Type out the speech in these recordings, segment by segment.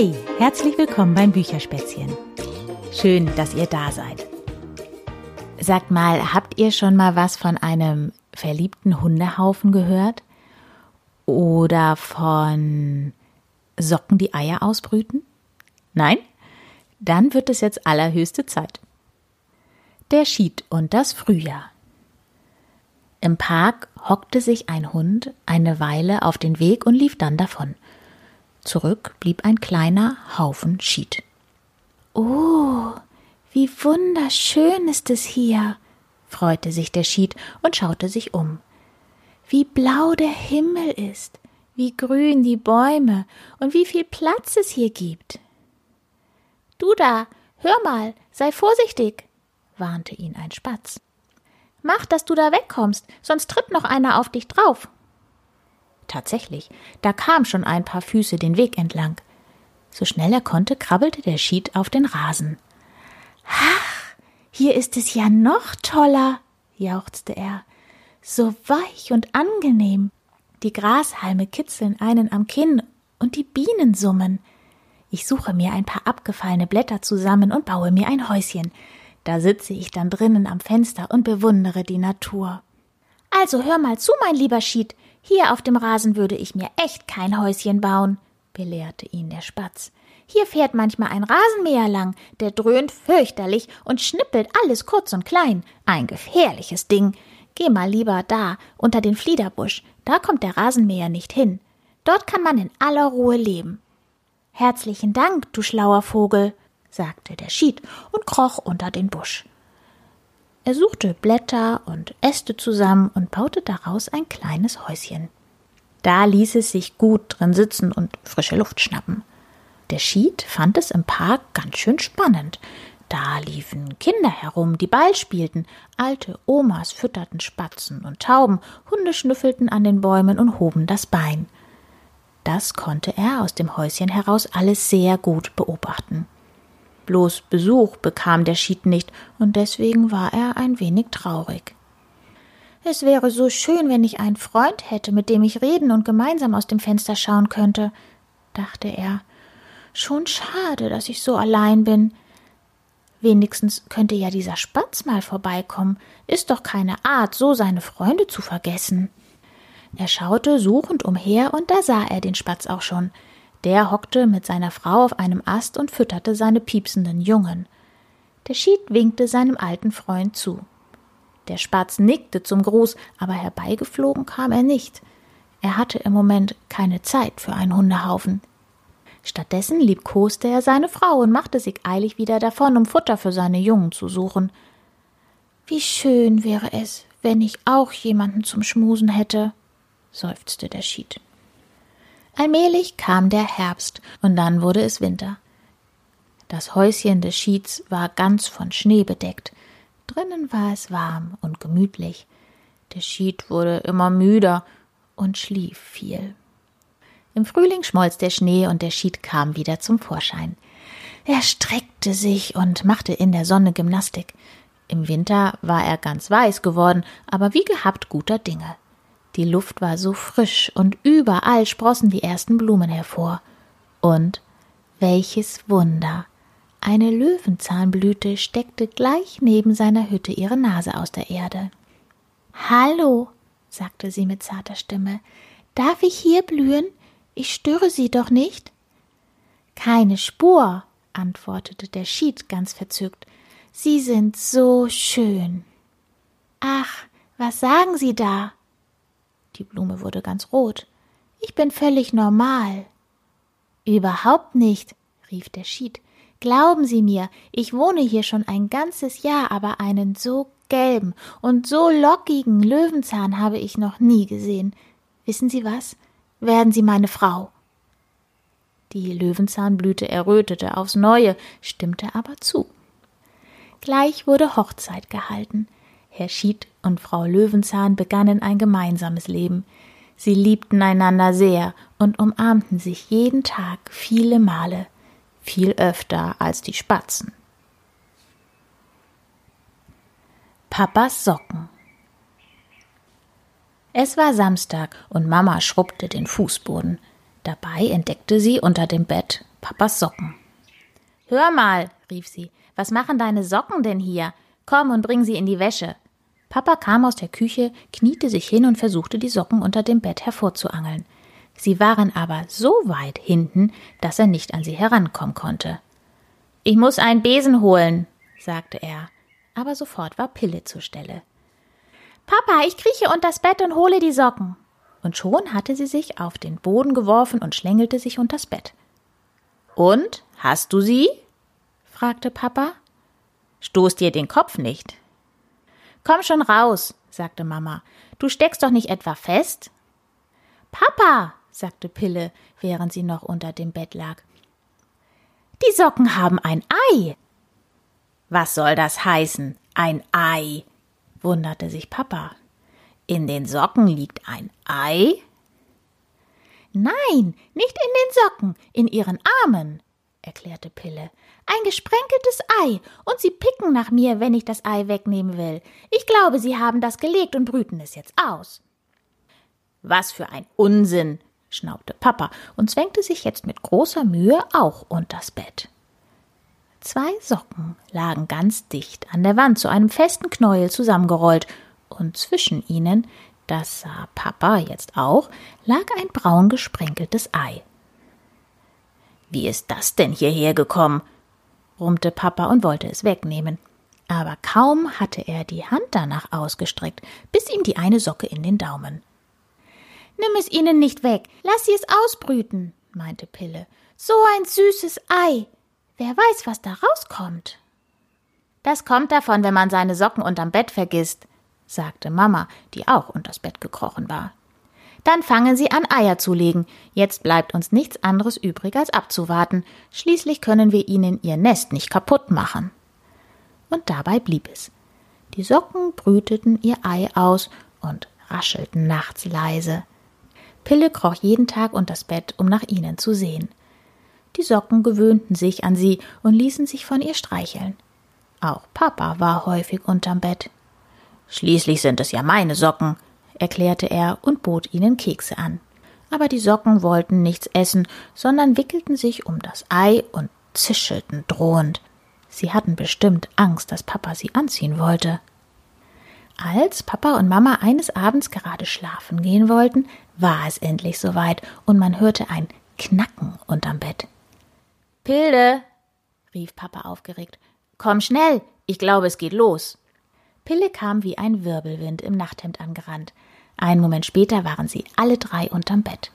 Hey, herzlich willkommen beim Bücherspätzchen. Schön, dass ihr da seid. Sagt mal, habt ihr schon mal was von einem verliebten Hundehaufen gehört? Oder von Socken, die Eier ausbrüten? Nein? Dann wird es jetzt allerhöchste Zeit. Der Schied und das Frühjahr. Im Park hockte sich ein Hund eine Weile auf den Weg und lief dann davon. Zurück blieb ein kleiner Haufen Schied. Oh, wie wunderschön ist es hier, freute sich der Schied und schaute sich um. Wie blau der Himmel ist, wie grün die Bäume und wie viel Platz es hier gibt. Du da, hör mal, sei vorsichtig, warnte ihn ein Spatz. Mach, dass du da wegkommst, sonst tritt noch einer auf dich drauf. Tatsächlich, da kam schon ein paar Füße den Weg entlang. So schnell er konnte, krabbelte der Schied auf den Rasen. Ach, hier ist es ja noch toller, jauchzte er. So weich und angenehm. Die Grashalme kitzeln einen am Kinn und die Bienen summen. Ich suche mir ein paar abgefallene Blätter zusammen und baue mir ein Häuschen. Da sitze ich dann drinnen am Fenster und bewundere die Natur. Also hör mal zu, mein lieber Schied. Hier auf dem Rasen würde ich mir echt kein Häuschen bauen, belehrte ihn der Spatz. Hier fährt manchmal ein Rasenmäher lang, der dröhnt fürchterlich und schnippelt alles kurz und klein. Ein gefährliches Ding. Geh mal lieber da, unter den Fliederbusch, da kommt der Rasenmäher nicht hin. Dort kann man in aller Ruhe leben. Herzlichen Dank, du schlauer Vogel, sagte der Schied und kroch unter den Busch. Er suchte Blätter und Äste zusammen und baute daraus ein kleines Häuschen. Da ließ es sich gut drin sitzen und frische Luft schnappen. Der Schied fand es im Park ganz schön spannend. Da liefen Kinder herum, die Ball spielten, alte Omas fütterten Spatzen und Tauben, Hunde schnüffelten an den Bäumen und hoben das Bein. Das konnte er aus dem Häuschen heraus alles sehr gut beobachten. Bloß Besuch bekam der Schied nicht, und deswegen war er ein wenig traurig. Es wäre so schön, wenn ich einen Freund hätte, mit dem ich reden und gemeinsam aus dem Fenster schauen könnte, dachte er. Schon schade, dass ich so allein bin. Wenigstens könnte ja dieser Spatz mal vorbeikommen. Ist doch keine Art, so seine Freunde zu vergessen. Er schaute suchend umher, und da sah er den Spatz auch schon. Der hockte mit seiner Frau auf einem Ast und fütterte seine piepsenden Jungen. Der Schied winkte seinem alten Freund zu. Der Spatz nickte zum Gruß, aber herbeigeflogen kam er nicht. Er hatte im Moment keine Zeit für einen Hundehaufen. Stattdessen liebkoste er seine Frau und machte sich eilig wieder davon, um Futter für seine Jungen zu suchen. Wie schön wäre es, wenn ich auch jemanden zum Schmusen hätte, seufzte der Schied. Allmählich kam der Herbst und dann wurde es Winter. Das Häuschen des Schieds war ganz von Schnee bedeckt. Drinnen war es warm und gemütlich. Der Schied wurde immer müder und schlief viel. Im Frühling schmolz der Schnee und der Schied kam wieder zum Vorschein. Er streckte sich und machte in der Sonne Gymnastik. Im Winter war er ganz weiß geworden, aber wie gehabt guter Dinge. Die Luft war so frisch und überall sprossen die ersten Blumen hervor. Und welches Wunder! Eine Löwenzahnblüte steckte gleich neben seiner Hütte ihre Nase aus der Erde. Hallo, sagte sie mit zarter Stimme, darf ich hier blühen? Ich störe Sie doch nicht? Keine Spur, antwortete der Schied ganz verzückt. Sie sind so schön. Ach, was sagen Sie da? Die Blume wurde ganz rot. Ich bin völlig normal. Überhaupt nicht, rief der Schied. Glauben Sie mir, ich wohne hier schon ein ganzes Jahr, aber einen so gelben und so lockigen Löwenzahn habe ich noch nie gesehen. Wissen Sie was? Werden Sie meine Frau. Die Löwenzahnblüte errötete aufs neue, stimmte aber zu. Gleich wurde Hochzeit gehalten. Herr Schied und Frau Löwenzahn begannen ein gemeinsames Leben. Sie liebten einander sehr und umarmten sich jeden Tag viele Male, viel öfter als die Spatzen. Papas Socken Es war Samstag und Mama schrubbte den Fußboden. Dabei entdeckte sie unter dem Bett Papas Socken. Hör mal, rief sie, was machen deine Socken denn hier? Komm und bring sie in die Wäsche. Papa kam aus der Küche, kniete sich hin und versuchte die Socken unter dem Bett hervorzuangeln. Sie waren aber so weit hinten, dass er nicht an sie herankommen konnte. Ich muss einen Besen holen, sagte er, aber sofort war Pille zur Stelle. Papa, ich krieche unters Bett und hole die Socken. Und schon hatte sie sich auf den Boden geworfen und schlängelte sich unters Bett. Und, hast du sie? fragte Papa. Stoß dir den Kopf nicht. Komm schon raus, sagte Mama. Du steckst doch nicht etwa fest? Papa, sagte Pille, während sie noch unter dem Bett lag. Die Socken haben ein Ei. Was soll das heißen? Ein Ei? wunderte sich Papa. In den Socken liegt ein Ei? Nein, nicht in den Socken, in ihren Armen, erklärte Pille. Ein gesprenkeltes Ei, und sie picken nach mir, wenn ich das Ei wegnehmen will. Ich glaube, sie haben das gelegt und brüten es jetzt aus. Was für ein Unsinn, schnaubte Papa und zwängte sich jetzt mit großer Mühe auch unters Bett. Zwei Socken lagen ganz dicht an der Wand zu einem festen Knäuel zusammengerollt, und zwischen ihnen, das sah Papa jetzt auch, lag ein braun gesprenkeltes Ei. Wie ist das denn hierher gekommen? brummte Papa und wollte es wegnehmen. Aber kaum hatte er die Hand danach ausgestreckt, biss ihm die eine Socke in den Daumen. Nimm es ihnen nicht weg, lass sie es ausbrüten, meinte Pille. So ein süßes Ei. Wer weiß, was da rauskommt. Das kommt davon, wenn man seine Socken unterm Bett vergisst, sagte Mama, die auch unters Bett gekrochen war. Dann fangen sie an, Eier zu legen. Jetzt bleibt uns nichts anderes übrig, als abzuwarten. Schließlich können wir ihnen ihr Nest nicht kaputt machen. Und dabei blieb es. Die Socken brüteten ihr Ei aus und raschelten nachts leise. Pille kroch jeden Tag unters Bett, um nach ihnen zu sehen. Die Socken gewöhnten sich an sie und ließen sich von ihr streicheln. Auch Papa war häufig unterm Bett. Schließlich sind es ja meine Socken, erklärte er und bot ihnen Kekse an. Aber die Socken wollten nichts essen, sondern wickelten sich um das Ei und zischelten drohend. Sie hatten bestimmt Angst, dass Papa sie anziehen wollte. Als Papa und Mama eines Abends gerade schlafen gehen wollten, war es endlich soweit und man hörte ein Knacken unterm Bett. Pilde, rief Papa aufgeregt, komm schnell, ich glaube, es geht los. Pille kam wie ein Wirbelwind im Nachthemd angerannt. Einen Moment später waren sie alle drei unterm Bett.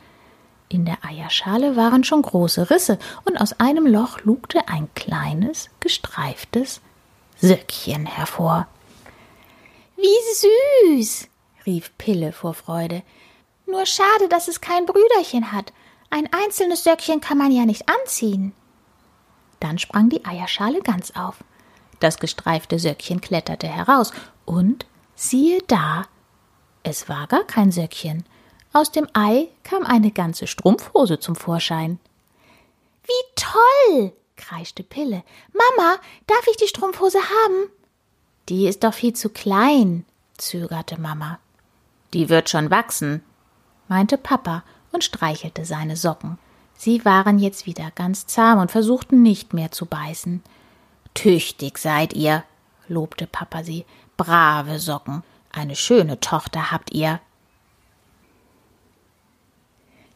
In der Eierschale waren schon große Risse, und aus einem Loch lugte ein kleines, gestreiftes Söckchen hervor. Wie süß, rief Pille vor Freude. Nur schade, dass es kein Brüderchen hat. Ein einzelnes Söckchen kann man ja nicht anziehen. Dann sprang die Eierschale ganz auf. Das gestreifte Söckchen kletterte heraus, und siehe da, es war gar kein Söckchen. Aus dem Ei kam eine ganze Strumpfhose zum Vorschein. Wie toll! kreischte Pille. Mama, darf ich die Strumpfhose haben? Die ist doch viel zu klein, zögerte Mama. Die wird schon wachsen, meinte Papa und streichelte seine Socken. Sie waren jetzt wieder ganz zahm und versuchten nicht mehr zu beißen. Tüchtig seid ihr, lobte Papa sie. Brave Socken. Eine schöne Tochter habt ihr.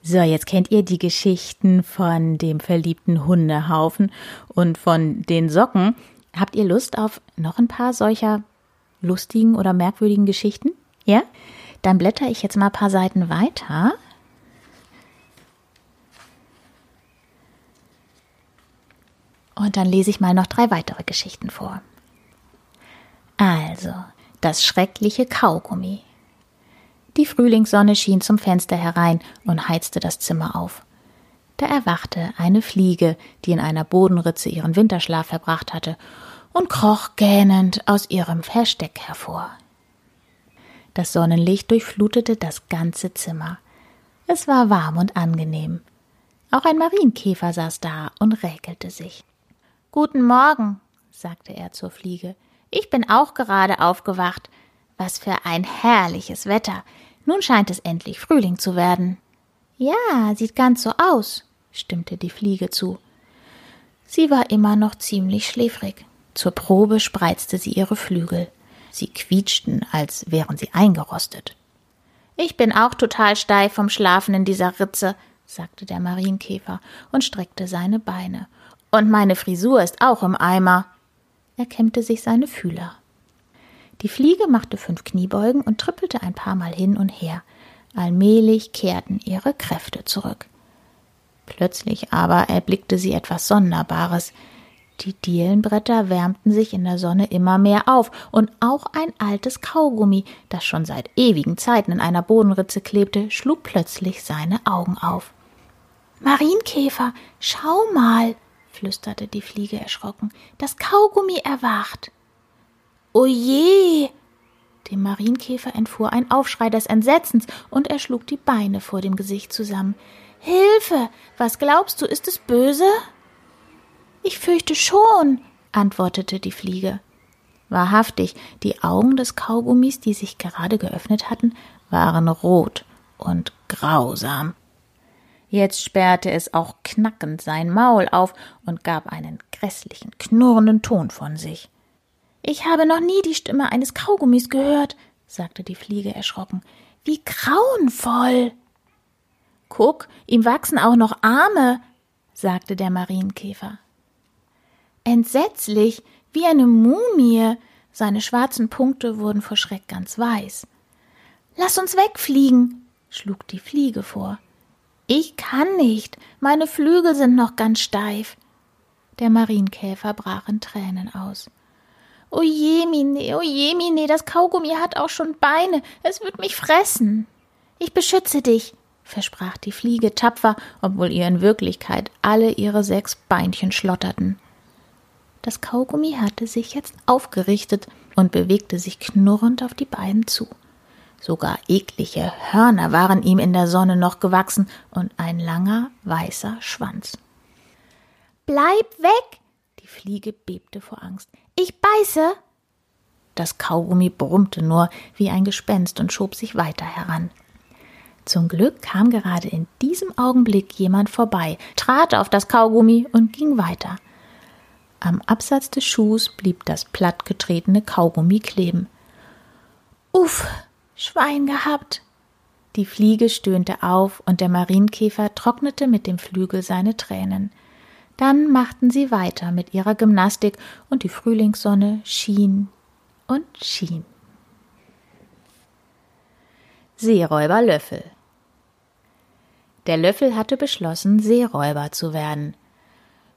So, jetzt kennt ihr die Geschichten von dem verliebten Hundehaufen und von den Socken. Habt ihr Lust auf noch ein paar solcher lustigen oder merkwürdigen Geschichten? Ja? Dann blätter ich jetzt mal ein paar Seiten weiter. Und dann lese ich mal noch drei weitere Geschichten vor. Also, das schreckliche Kaugummi. Die Frühlingssonne schien zum Fenster herein und heizte das Zimmer auf. Da erwachte eine Fliege, die in einer Bodenritze ihren Winterschlaf verbracht hatte, und kroch gähnend aus ihrem Versteck hervor. Das Sonnenlicht durchflutete das ganze Zimmer. Es war warm und angenehm. Auch ein Marienkäfer saß da und räkelte sich. Guten Morgen, sagte er zur Fliege. Ich bin auch gerade aufgewacht. Was für ein herrliches Wetter. Nun scheint es endlich Frühling zu werden. Ja, sieht ganz so aus, stimmte die Fliege zu. Sie war immer noch ziemlich schläfrig. Zur Probe spreizte sie ihre Flügel. Sie quietschten, als wären sie eingerostet. Ich bin auch total steif vom Schlafen in dieser Ritze, sagte der Marienkäfer und streckte seine Beine. Und meine Frisur ist auch im Eimer. Er kämmte sich seine Fühler. Die Fliege machte fünf Kniebeugen und trippelte ein paar Mal hin und her. Allmählich kehrten ihre Kräfte zurück. Plötzlich aber erblickte sie etwas Sonderbares. Die Dielenbretter wärmten sich in der Sonne immer mehr auf, und auch ein altes Kaugummi, das schon seit ewigen Zeiten in einer Bodenritze klebte, schlug plötzlich seine Augen auf. Marienkäfer, schau mal, flüsterte die Fliege erschrocken, das Kaugummi erwacht. Oje! Dem Marienkäfer entfuhr ein Aufschrei des Entsetzens, und er schlug die Beine vor dem Gesicht zusammen. Hilfe! Was glaubst du, ist es böse? Ich fürchte schon, antwortete die Fliege. Wahrhaftig, die Augen des Kaugummis, die sich gerade geöffnet hatten, waren rot und grausam. Jetzt sperrte es auch knackend sein Maul auf und gab einen grässlichen, knurrenden Ton von sich. Ich habe noch nie die Stimme eines Kaugummis gehört, sagte die Fliege erschrocken. Wie grauenvoll. Guck, ihm wachsen auch noch Arme, sagte der Marienkäfer. Entsetzlich, wie eine Mumie. Seine schwarzen Punkte wurden vor Schreck ganz weiß. Lass uns wegfliegen, schlug die Fliege vor. Ich kann nicht, meine Flügel sind noch ganz steif. Der Marienkäfer brach in Tränen aus. O je, Mine, o je, Mine, das Kaugummi hat auch schon Beine, es wird mich fressen. Ich beschütze dich, versprach die Fliege tapfer, obwohl ihr in Wirklichkeit alle ihre sechs Beinchen schlotterten. Das Kaugummi hatte sich jetzt aufgerichtet und bewegte sich knurrend auf die beiden zu. Sogar eklige Hörner waren ihm in der Sonne noch gewachsen und ein langer weißer Schwanz. Bleib weg! Die Fliege bebte vor Angst. Ich beiße! Das Kaugummi brummte nur wie ein Gespenst und schob sich weiter heran. Zum Glück kam gerade in diesem Augenblick jemand vorbei, trat auf das Kaugummi und ging weiter. Am Absatz des Schuhs blieb das plattgetretene Kaugummi kleben. Uff, Schwein gehabt. Die Fliege stöhnte auf und der Marienkäfer trocknete mit dem Flügel seine Tränen. Dann machten sie weiter mit ihrer Gymnastik und die Frühlingssonne schien und schien. Seeräuber Löffel Der Löffel hatte beschlossen, Seeräuber zu werden.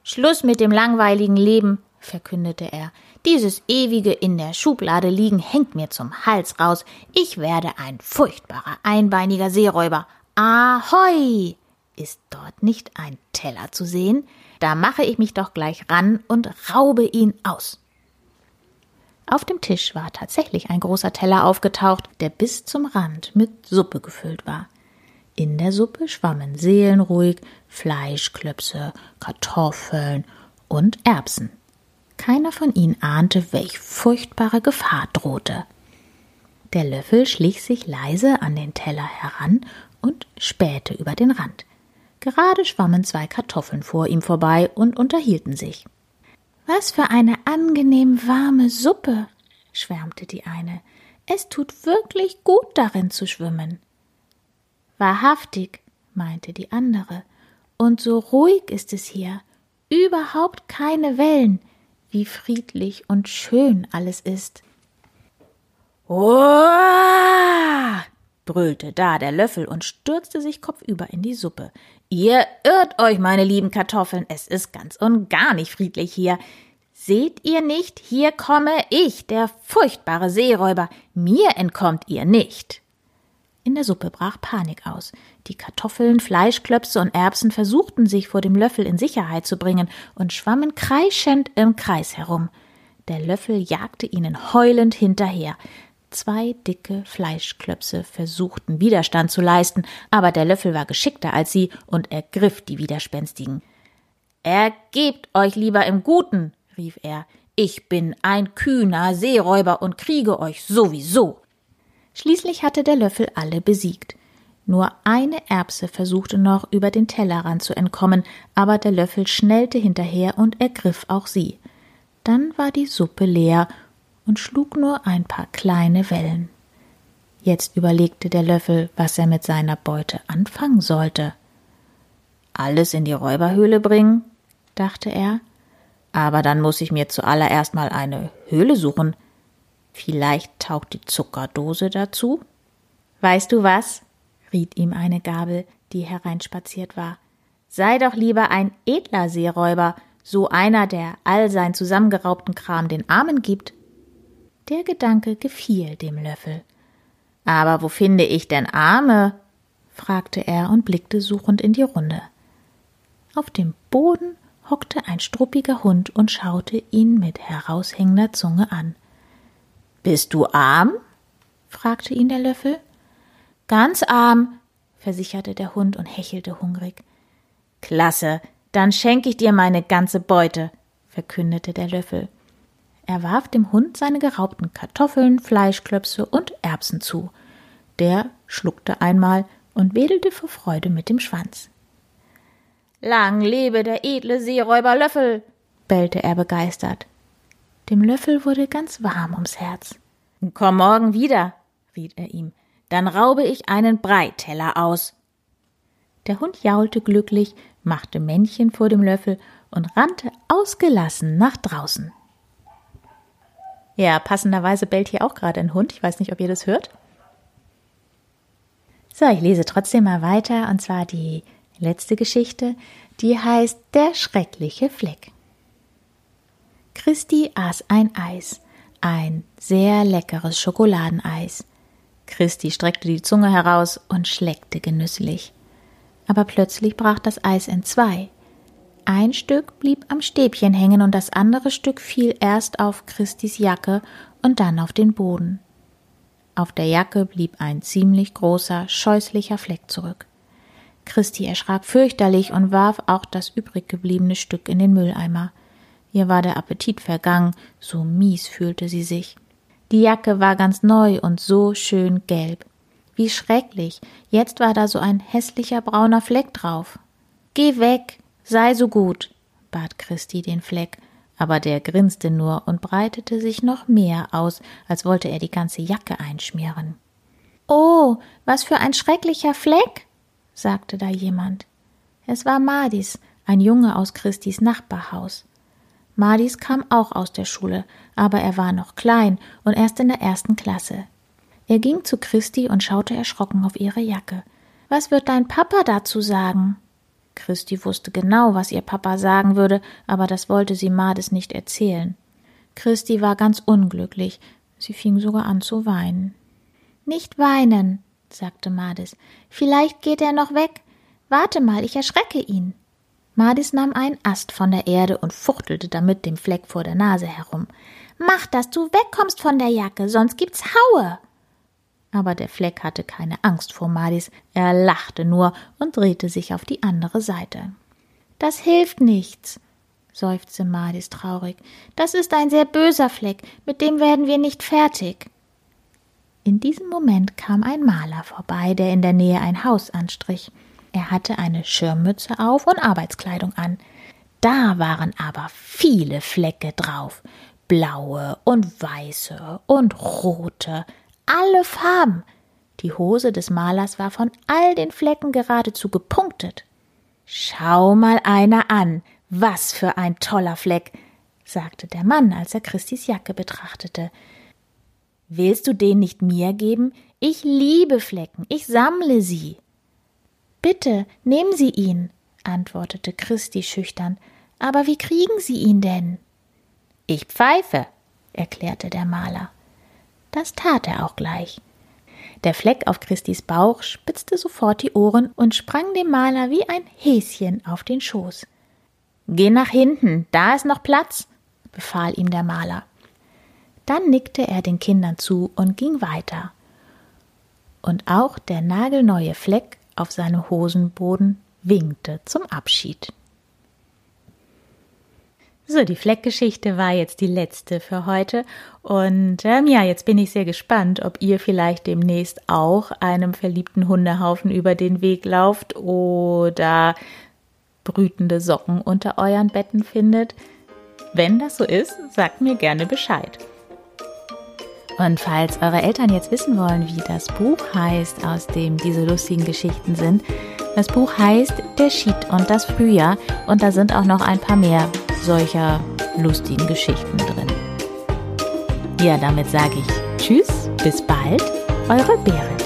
Schluss mit dem langweiligen Leben, verkündete er. Dieses ewige in der Schublade liegen hängt mir zum Hals raus. Ich werde ein furchtbarer, einbeiniger Seeräuber. Ahoi! Ist dort nicht ein Teller zu sehen? Da mache ich mich doch gleich ran und raube ihn aus. Auf dem Tisch war tatsächlich ein großer Teller aufgetaucht, der bis zum Rand mit Suppe gefüllt war. In der Suppe schwammen seelenruhig Fleischklöpse, Kartoffeln und Erbsen. Keiner von ihnen ahnte, welch furchtbare Gefahr drohte. Der Löffel schlich sich leise an den Teller heran und spähte über den Rand. Gerade schwammen zwei Kartoffeln vor ihm vorbei und unterhielten sich. Was für eine angenehm warme Suppe, schwärmte die eine. Es tut wirklich gut darin zu schwimmen. Wahrhaftig, meinte die andere, und so ruhig ist es hier, überhaupt keine Wellen, wie friedlich und schön alles ist. Uah! brüllte da der Löffel und stürzte sich kopfüber in die Suppe. Ihr irrt euch, meine lieben Kartoffeln, es ist ganz und gar nicht friedlich hier. Seht ihr nicht, hier komme ich, der furchtbare Seeräuber, mir entkommt ihr nicht. In der Suppe brach Panik aus. Die Kartoffeln, Fleischklöpse und Erbsen versuchten sich vor dem Löffel in Sicherheit zu bringen und schwammen kreischend im Kreis herum. Der Löffel jagte ihnen heulend hinterher. Zwei dicke Fleischklöpse versuchten Widerstand zu leisten, aber der Löffel war geschickter als sie und ergriff die Widerspenstigen. Ergebt euch lieber im Guten, rief er. Ich bin ein kühner Seeräuber und kriege euch sowieso. Schließlich hatte der Löffel alle besiegt. Nur eine Erbse versuchte noch über den Tellerrand zu entkommen, aber der Löffel schnellte hinterher und ergriff auch sie. Dann war die Suppe leer und schlug nur ein paar kleine Wellen. Jetzt überlegte der Löffel, was er mit seiner Beute anfangen sollte. Alles in die Räuberhöhle bringen, dachte er. Aber dann muss ich mir zuallererst mal eine Höhle suchen. Vielleicht taugt die Zuckerdose dazu? Weißt du was? Riet ihm eine Gabel, die hereinspaziert war. Sei doch lieber ein edler Seeräuber, so einer, der all sein zusammengeraubten Kram den Armen gibt. Der Gedanke gefiel dem Löffel. Aber wo finde ich denn Arme? fragte er und blickte suchend in die Runde. Auf dem Boden hockte ein struppiger Hund und schaute ihn mit heraushängender Zunge an. Bist du arm? fragte ihn der Löffel. Ganz arm, versicherte der Hund und hechelte hungrig. Klasse, dann schenke ich dir meine ganze Beute, verkündete der Löffel. Er warf dem Hund seine geraubten Kartoffeln, Fleischklöpse und Erbsen zu. Der schluckte einmal und wedelte vor Freude mit dem Schwanz. Lang lebe der edle Seeräuber Löffel, bellte er begeistert. Dem Löffel wurde ganz warm ums Herz. Komm morgen wieder, riet er ihm, dann raube ich einen Breiteller aus. Der Hund jaulte glücklich, machte Männchen vor dem Löffel und rannte ausgelassen nach draußen. Ja, passenderweise bellt hier auch gerade ein Hund. Ich weiß nicht, ob ihr das hört. So, ich lese trotzdem mal weiter, und zwar die letzte Geschichte, die heißt Der schreckliche Fleck. Christi aß ein Eis, ein sehr leckeres Schokoladeneis. Christi streckte die Zunge heraus und schleckte genüsslich. Aber plötzlich brach das Eis in zwei. Ein Stück blieb am Stäbchen hängen und das andere Stück fiel erst auf Christis Jacke und dann auf den Boden. Auf der Jacke blieb ein ziemlich großer, scheußlicher Fleck zurück. Christi erschrak fürchterlich und warf auch das übrig gebliebene Stück in den Mülleimer. Ihr war der Appetit vergangen, so mies fühlte sie sich. Die Jacke war ganz neu und so schön gelb. Wie schrecklich, jetzt war da so ein hässlicher brauner Fleck drauf. Geh weg, sei so gut, bat Christi den Fleck, aber der grinste nur und breitete sich noch mehr aus, als wollte er die ganze Jacke einschmieren. Oh, was für ein schrecklicher Fleck, sagte da jemand. Es war Madis, ein Junge aus Christis Nachbarhaus. Madis kam auch aus der Schule, aber er war noch klein und erst in der ersten Klasse. Er ging zu Christi und schaute erschrocken auf ihre Jacke. Was wird dein Papa dazu sagen? Christi wusste genau, was ihr Papa sagen würde, aber das wollte sie Madis nicht erzählen. Christi war ganz unglücklich. Sie fing sogar an zu weinen. Nicht weinen, sagte Madis. Vielleicht geht er noch weg. Warte mal, ich erschrecke ihn. Madis nahm einen Ast von der Erde und fuchtelte damit dem Fleck vor der Nase herum. Mach, dass du wegkommst von der Jacke, sonst gibt's Haue. Aber der Fleck hatte keine Angst vor Madis, er lachte nur und drehte sich auf die andere Seite. Das hilft nichts, seufzte Madis traurig. Das ist ein sehr böser Fleck, mit dem werden wir nicht fertig. In diesem Moment kam ein Maler vorbei, der in der Nähe ein Haus anstrich. Er hatte eine Schirmmütze auf und Arbeitskleidung an. Da waren aber viele Flecke drauf, blaue und weiße und rote, alle Farben. Die Hose des Malers war von all den Flecken geradezu gepunktet. Schau mal einer an, was für ein toller Fleck, sagte der Mann, als er Christis Jacke betrachtete. Willst du den nicht mir geben? Ich liebe Flecken, ich sammle sie. Bitte, nehmen Sie ihn, antwortete Christi schüchtern. Aber wie kriegen Sie ihn denn? Ich pfeife, erklärte der Maler. Das tat er auch gleich. Der Fleck auf Christis Bauch spitzte sofort die Ohren und sprang dem Maler wie ein Häschen auf den Schoß. Geh nach hinten, da ist noch Platz, befahl ihm der Maler. Dann nickte er den Kindern zu und ging weiter. Und auch der nagelneue Fleck auf seinem Hosenboden winkte zum Abschied. So, die Fleckgeschichte war jetzt die letzte für heute. Und ähm, ja, jetzt bin ich sehr gespannt, ob ihr vielleicht demnächst auch einem verliebten Hundehaufen über den Weg lauft oder brütende Socken unter euren Betten findet. Wenn das so ist, sagt mir gerne Bescheid. Und falls eure Eltern jetzt wissen wollen, wie das Buch heißt, aus dem diese lustigen Geschichten sind, das Buch heißt Der Schied und das Frühjahr und da sind auch noch ein paar mehr solcher lustigen Geschichten drin. Ja, damit sage ich Tschüss, bis bald, eure Berit.